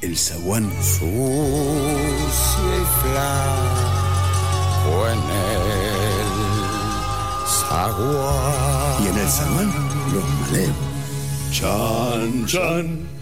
el zaguán. Sucia y flaco en el zaguán. Y en el zaguán, los maleos. Chan, chan.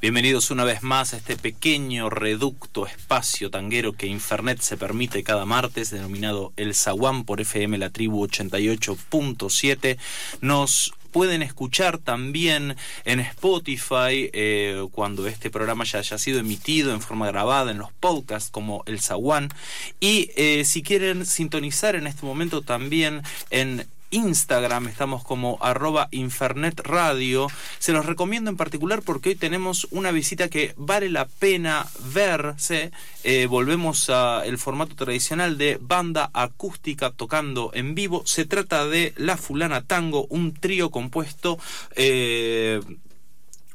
Bienvenidos una vez más a este pequeño reducto espacio tanguero que Infernet se permite cada martes, denominado El Zaguán por FM La Tribu 88.7. Nos pueden escuchar también en Spotify eh, cuando este programa ya haya sido emitido en forma grabada en los podcasts como El Zaguán. Y eh, si quieren sintonizar en este momento también en Instagram, estamos como arroba Infernet Radio. Se los recomiendo en particular porque hoy tenemos una visita que vale la pena verse. Eh, volvemos al formato tradicional de banda acústica tocando en vivo. Se trata de La Fulana Tango, un trío compuesto eh,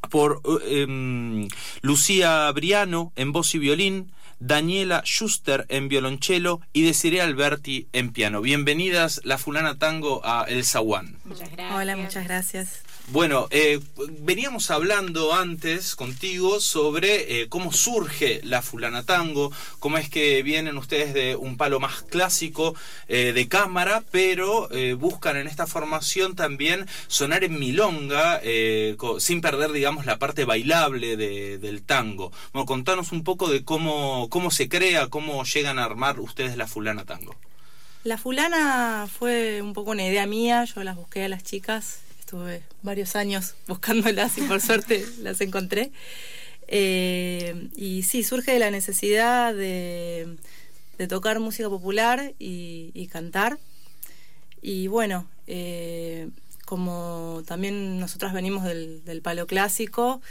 por em, Lucía Briano en voz y violín, Daniela Schuster en violonchelo y Desiree Alberti en piano. Bienvenidas la fulana tango a El Zaguán. Muchas gracias. Hola, muchas gracias. Bueno, eh, veníamos hablando antes contigo sobre eh, cómo surge la fulana tango, cómo es que vienen ustedes de un palo más clásico eh, de cámara, pero buscan en esta formación también sonar en milonga, sin perder, digamos, la parte bailable del tango. Bueno, contanos un poco de cómo, cómo se crea, cómo llegan a armar ustedes la fulana tango. La fulana fue un poco una idea mía, yo las busqué a las chicas estuve varios años buscándolas y por suerte las encontré. Eh, y sí, surge de la necesidad de, tocar música popular y, cantar. Y bueno, eh, como también nosotras venimos del, palo clásico,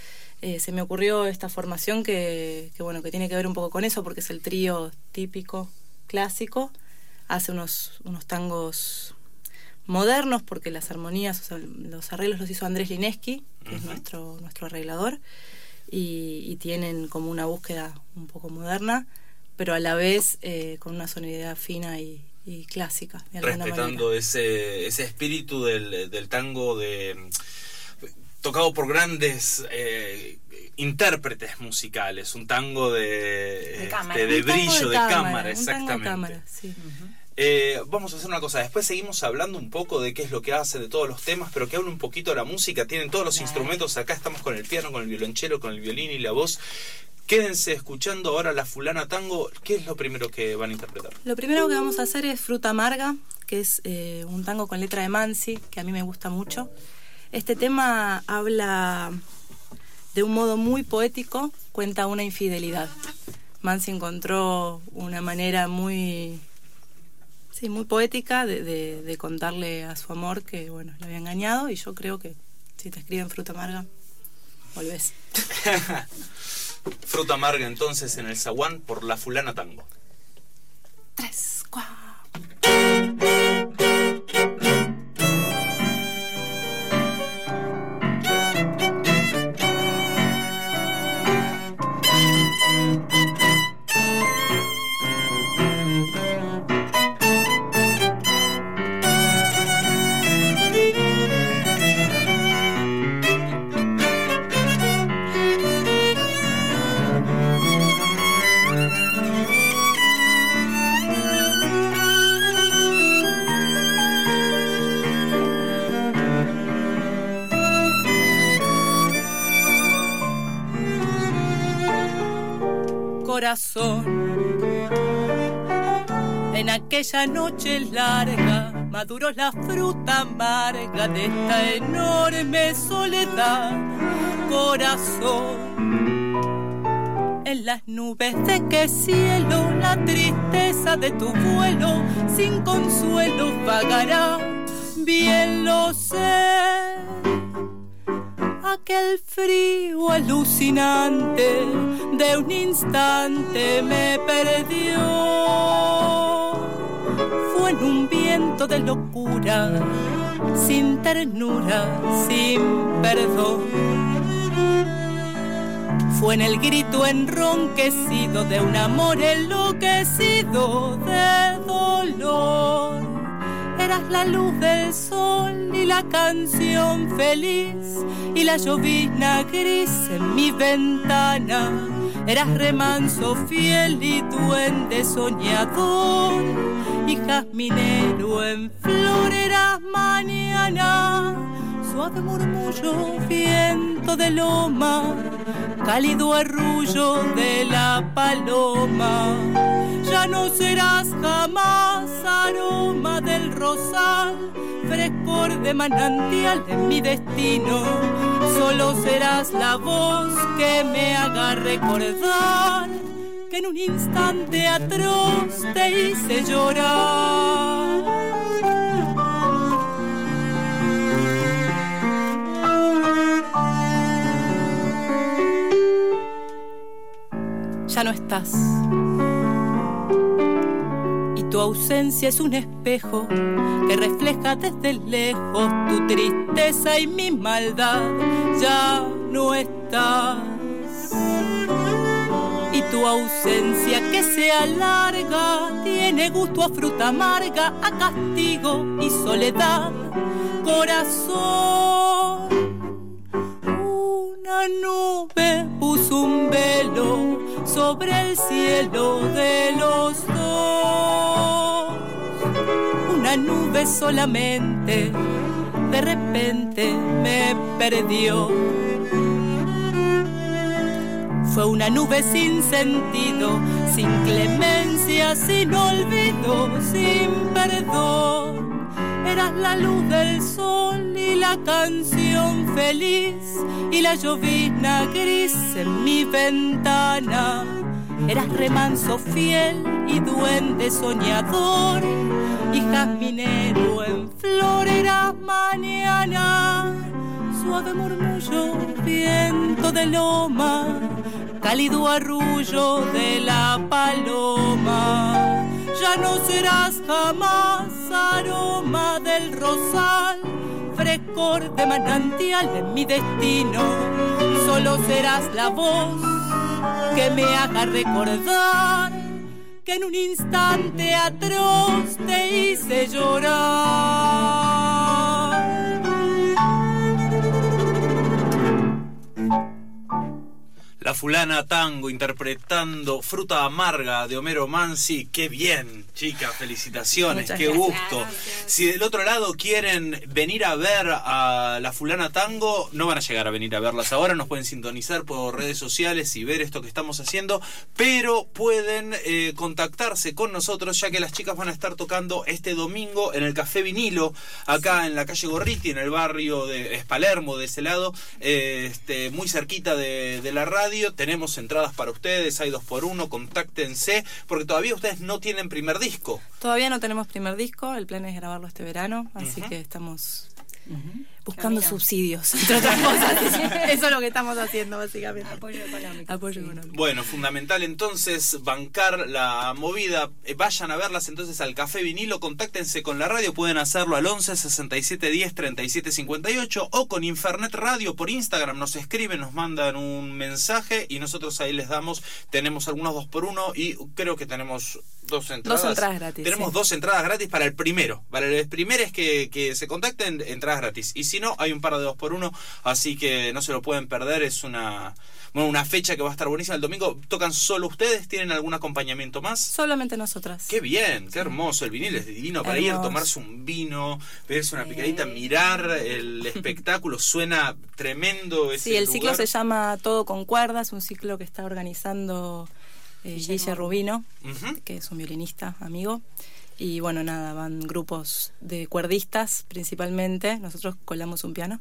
eh, se me ocurrió esta formación que, que, bueno, que tiene que ver un poco con eso, porque es el trío típico clásico. Hace unos, unos tangos modernos, porque las armonías, los arreglos los hizo Andrés Lineski, que es nuestro, nuestro arreglador, y, tienen como una búsqueda un poco moderna, pero a la vez eh, con una sonoridad fina y, clásica. Respetando ese, ese espíritu del, del tango de tocado por grandes eh, intérpretes musicales, un tango de, de, este, brillo, de cámara, exactamente. Eh, vamos a hacer una cosa, después seguimos hablando un poco de qué es lo que hace, de todos los temas, pero que hable un poquito de la música, tienen todos los instrumentos, acá estamos con el piano, con el violonchelo, con el violín y la voz. Quédense escuchando ahora la fulana tango, ¿qué es lo primero que van a interpretar? Lo primero que vamos a hacer es Fruta Amarga, que es eh, un tango con letra de Mansi, que a mí me gusta mucho. Este tema habla de un modo muy poético, cuenta una infidelidad. Mansi encontró una manera muy Sí, muy poética de, contarle a su amor que, bueno, le había engañado y yo creo que si te escriben fruta amarga, volvés. fruta amarga entonces en el zaguán por la fulana tango. Tres, cuatro. En aquella noche larga maduró la fruta amarga de esta enorme soledad, corazón. En las nubes de qué cielo la tristeza de tu vuelo sin consuelo vagará, bien lo sé. Aquel frío alucinante de un instante me perdió. Fue en un viento de locura, sin ternura, sin perdón. Fue en el grito enronquecido de un amor enloquecido de dolor. Eras la luz del sol y la canción feliz y la llovizna gris en mi ventana. Eras remanso fiel y duende soñador y jazminero en flor eras mañana. Suave murmullo, viento de loma, cálido arrullo de la paloma. Ya no serás jamás aroma del rosal, frescor de manantial de mi destino. Solo serás la voz que me haga recordar que en un instante atroz te hice llorar. Ya no estás. Ausencia es un espejo que refleja desde lejos tu tristeza y mi maldad. Ya no estás. Y tu ausencia que se alarga tiene gusto a fruta amarga, a castigo y soledad. Corazón, una nube puso un velo sobre el cielo de los dos. Nube solamente de repente me perdió. Fue una nube sin sentido, sin clemencia, sin olvido, sin perdón. Eras la luz del sol y la canción feliz y la llovizna gris en mi ventana. Eras remanso fiel y duende soñador y jazminero en flor eras mañana. Suave murmullo, viento de loma, cálido arrullo de la paloma. Ya no serás jamás aroma del rosal, frescor de manantial en mi destino. Solo serás la voz que me haga recordar que en un instante atroz te hice llorar. La fulana tango interpretando Fruta Amarga de Homero Mansi. Qué bien, chicas, felicitaciones, Muchas qué gracias. gusto. Si del otro lado quieren venir a ver a la fulana tango, no van a llegar a venir a verlas ahora, nos pueden sintonizar por redes sociales y ver esto que estamos haciendo, pero pueden eh, contactarse con nosotros ya que las chicas van a estar tocando este domingo en el Café Vinilo, acá en la calle Gorriti, en el barrio de es Palermo, de ese lado, eh, este, muy cerquita de, de la radio. Tenemos entradas para ustedes, hay dos por uno, contáctense, porque todavía ustedes no tienen primer disco. Todavía no tenemos primer disco, el plan es grabarlo este verano, así que estamos buscando subsidios, entre otras cosas. Eso es lo que estamos haciendo, básicamente. Apoyo económico. Apoyo sí. económico. Bueno, fundamental entonces bancar la movida. Eh, vayan a verlas entonces al Café Vinilo, contáctense con la radio, pueden hacerlo al 11 67 10 37 58 o con Infernet Radio por Instagram. Nos escriben, nos mandan un mensaje y nosotros ahí les damos. Tenemos algunos dos por uno y creo que tenemos dos entradas. entradas gratis, Tenemos sí. dos entradas gratis para el primero. Para el primero es que, que se contacten, entradas gratis. Y si no, hay un par de dos por uno, así que no se lo pueden perder. Es una, bueno, una fecha que va a estar buenísima. El domingo tocan solo ustedes, ¿tienen algún acompañamiento más? Solamente nosotras. Qué bien, qué hermoso. El vinil es divino para ir, Hermoso. tomarse un vino, verse una picadita, mirar el espectáculo. Suena tremendo ese Sí, el ciclo se llama Todo con cuerdas, un ciclo que está organizando eh, Guille Rubino, que es un violinista amigo. Y bueno, nada, van grupos de cuerdistas principalmente. Nosotros colamos un piano.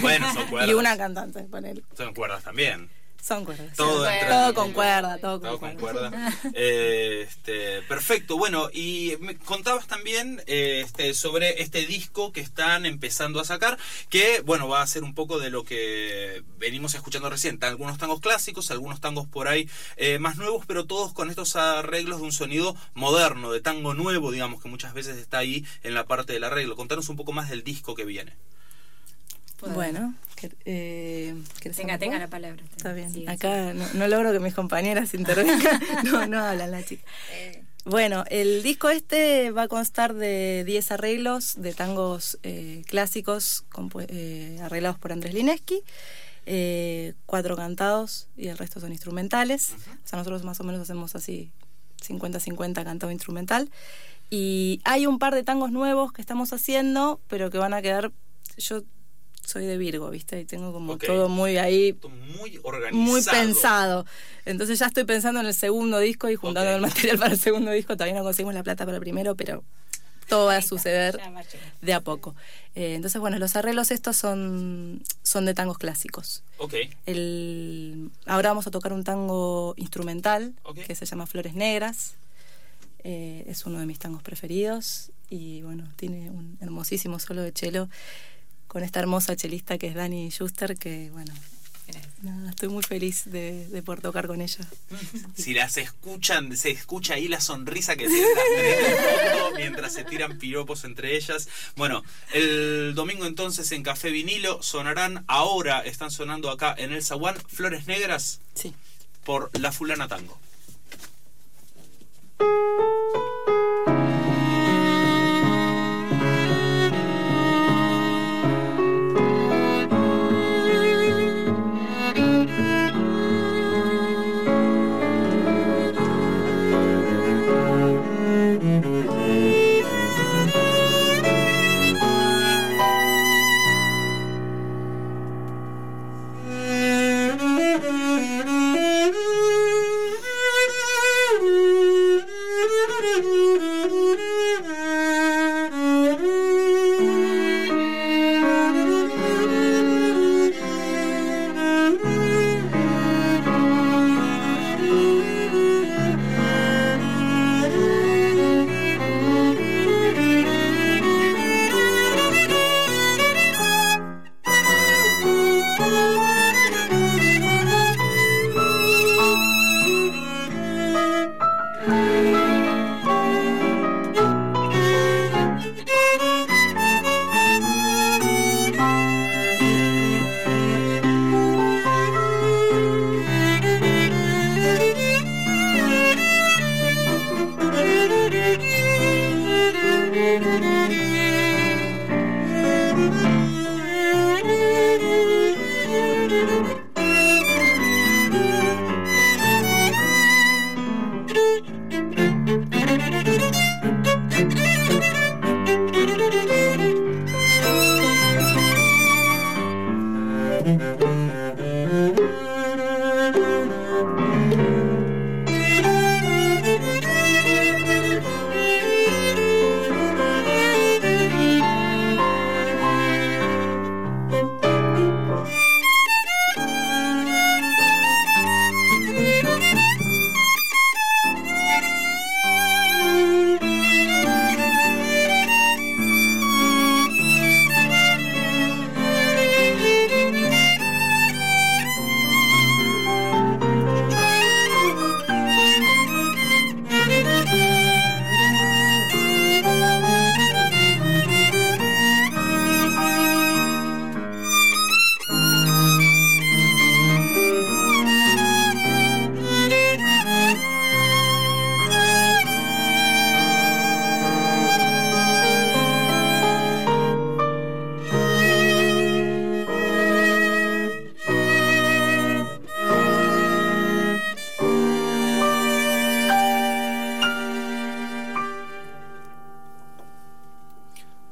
Bueno, son cuerdas. y una cantante, ponele. Son cuerdas también. Son cuerdas. Todo, sí. entra todo en- con cuerda, todo. Eh, este, perfecto. Bueno, y me contabas también eh, este, sobre este disco que están empezando a sacar, que bueno, va a ser un poco de lo que venimos escuchando recién. Algunos tangos clásicos, algunos tangos por ahí eh, más nuevos, pero todos con estos arreglos de un sonido moderno, de tango nuevo, digamos, que muchas veces está ahí en la parte del arreglo. Contanos un poco más del disco que viene. Bueno, eh, ¿querés Tenga, tenga la palabra. Está bien. Acá no, no logro que mis compañeras intervengan. No, no hablan la chica. sí. Bueno, el disco este va a constar de 10 arreglos de tangos eh, clásicos eh, arreglados por Andrés Lineski, eh, cuatro cantados y el resto son instrumentales. O sea, nosotros más o menos hacemos así 50-50 cantado instrumental. Y hay un par de tangos nuevos que estamos haciendo, pero que van a quedar... Yo soy de Virgo, ¿viste? Y tengo como todo muy ahí Muy organizado. muy pensado. Entonces ya estoy pensando en el segundo disco y juntando el material para el segundo disco. Todavía no conseguimos la plata para el primero, pero todo va a suceder de a poco. Eh, entonces, bueno, los arreglos estos son, son de tangos clásicos. Ok. El, ahora vamos a tocar un tango instrumental que se llama Flores Negras. Eh, es uno de mis tangos preferidos y bueno, tiene un hermosísimo solo de cello con esta hermosa chelista que es Dani Schuster, que bueno, nada, estoy muy feliz de, de poder tocar con ella. Si las escuchan, se escucha ahí la sonrisa que tienen las fondo mientras se tiran piropos entre ellas. Bueno, el domingo entonces en Café Vinilo sonarán, ahora están sonando acá en el Zaguán, Flores Negras Sí. por La Fulana Tango.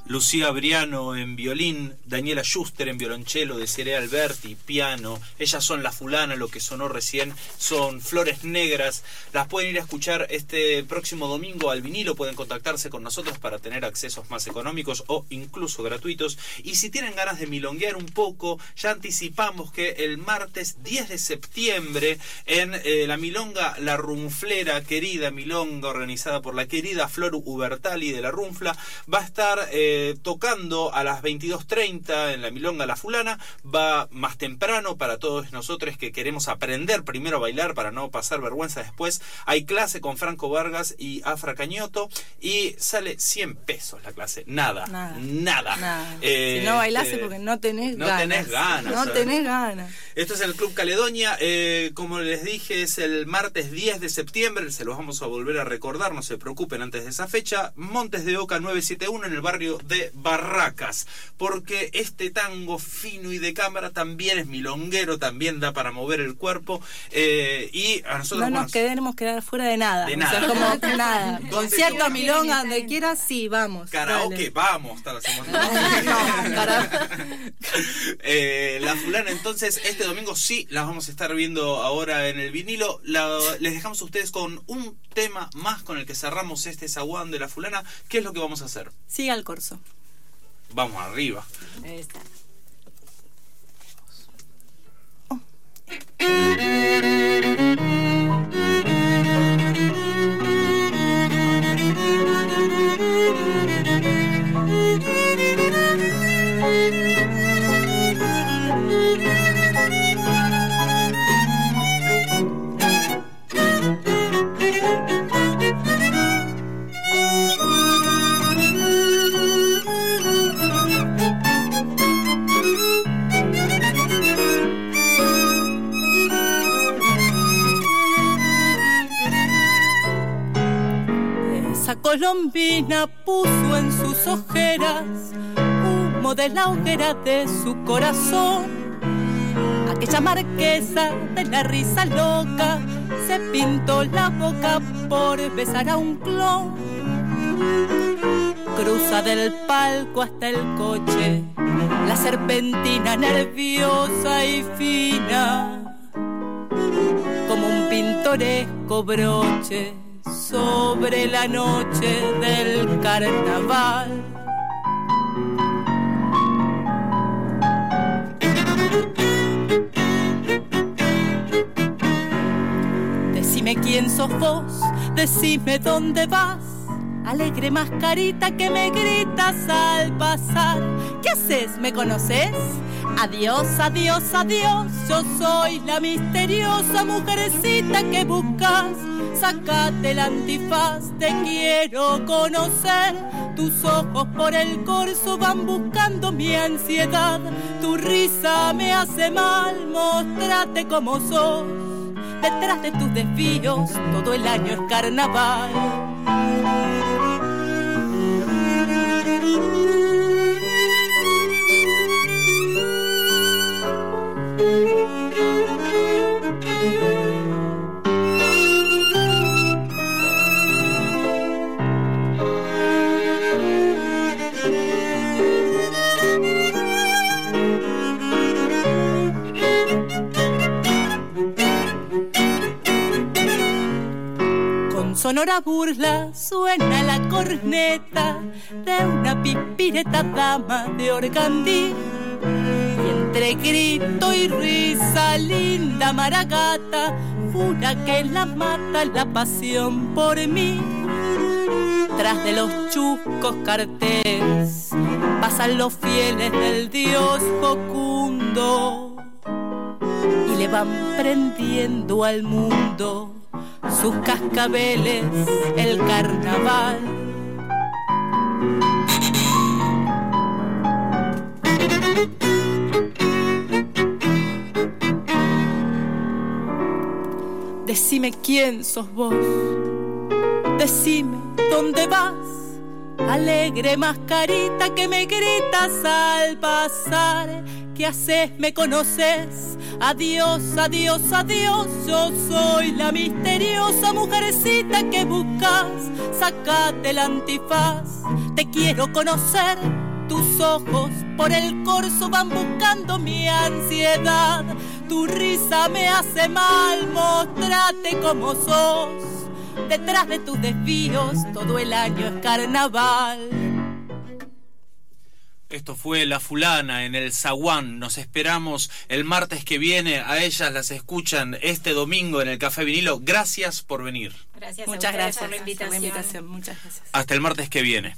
Lucía Briano en violín, Daniela Schuster en violonchelo, Desiree Alberti, piano. Ellas son La Fulana, lo que sonó recién, son Flores Negras. Las pueden ir a escuchar este próximo domingo al vinilo, pueden contactarse con nosotros para tener accesos más económicos o incluso gratuitos. Y si tienen ganas de milonguear un poco, ya anticipamos que el martes 10 de septiembre en eh, la Milonga La Rumflera, querida Milonga organizada por la querida Flor Ubertali de la Rumfla, va a estar eh, tocando a las 22.30 en la Milonga La Fulana, va más temprano para todos nosotros que queremos aprender primero a bailar para no pasar vergüenza después. Hay clase con Franco Vargas y Afra Cañoto y sale 100 pesos la clase, nada, nada. Eh, si no bailase este, porque no tenés no Tenés ganas no tenés ganas. Esto es el Club Caledonia, eh, como les dije es el martes 10 de septiembre, se los vamos a volver a recordar, no se preocupen antes de esa fecha, Montes de Oca 971 en el barrio de Barracas, porque este tango fino y de cámara también es milonguero, también da para mover el cuerpo eh, y a nosotros... No nos queremos quedar fuera de nada. De nada. como nada. Concierto, milonga, donde quieras, sí, vamos. Karaoke, vamos. eh, la fulana, entonces, este domingo sí las vamos a estar viendo ahora en el vinilo. les dejamos a ustedes con un tema más con el que cerramos este zaguán de la fulana. ¿Qué es lo que vamos a hacer? Siga al corso. Vamos arriba. Ahí está. colombina ojeras humo de la hoguera de su corazón. Aquella marquesa de la risa loca se pintó la boca por besar a un clon. Cruza del palco hasta el coche, la serpentina nerviosa y fina, como un pintoresco broche sobre la noche del carnaval. Decime quién sos vos, decime dónde vas. Alegre mascarita que me gritas al pasar. ¿Qué haces? ¿Me conoces? Adiós, adiós, adiós. Yo soy la misteriosa mujercita que buscas Sácate el antifaz, te quiero conocer. Tus ojos por el corso van buscando mi ansiedad. Tu risa me hace mal, mostrate como sos. Detrás de tus desvíos, todo el año es carnaval. Sonora burla suena la corneta de una pipireta dama de organdí. Y entre grito y risa, linda maragata, jura que la mata la pasión por mí. Tras de los chuscos carteles pasan los fieles del dios Jocundo y le van prendiendo al mundo sus cascabeles, el carnaval. Decime quién sos vos, decime dónde vas, alegre mascarita que me gritas al pasar, ¿qué haces? ¿Me conoces? Adiós, adiós, adiós, yo soy la misteriosa mujercita que buscas. Sácate el antifaz, te quiero conocer. Tus ojos por el corso van buscando mi ansiedad. Tu risa me hace mal, mostrate como sos. Detrás de tus desvíos todo el año es carnaval. Esto fue La Fulana en el Zaguán. Nos esperamos el martes que viene. A ellas las escuchan este domingo en el Café Vinilo. Gracias por venir. Gracias Muchas gracias por la invitación. Muchas gracias. Hasta el martes que viene.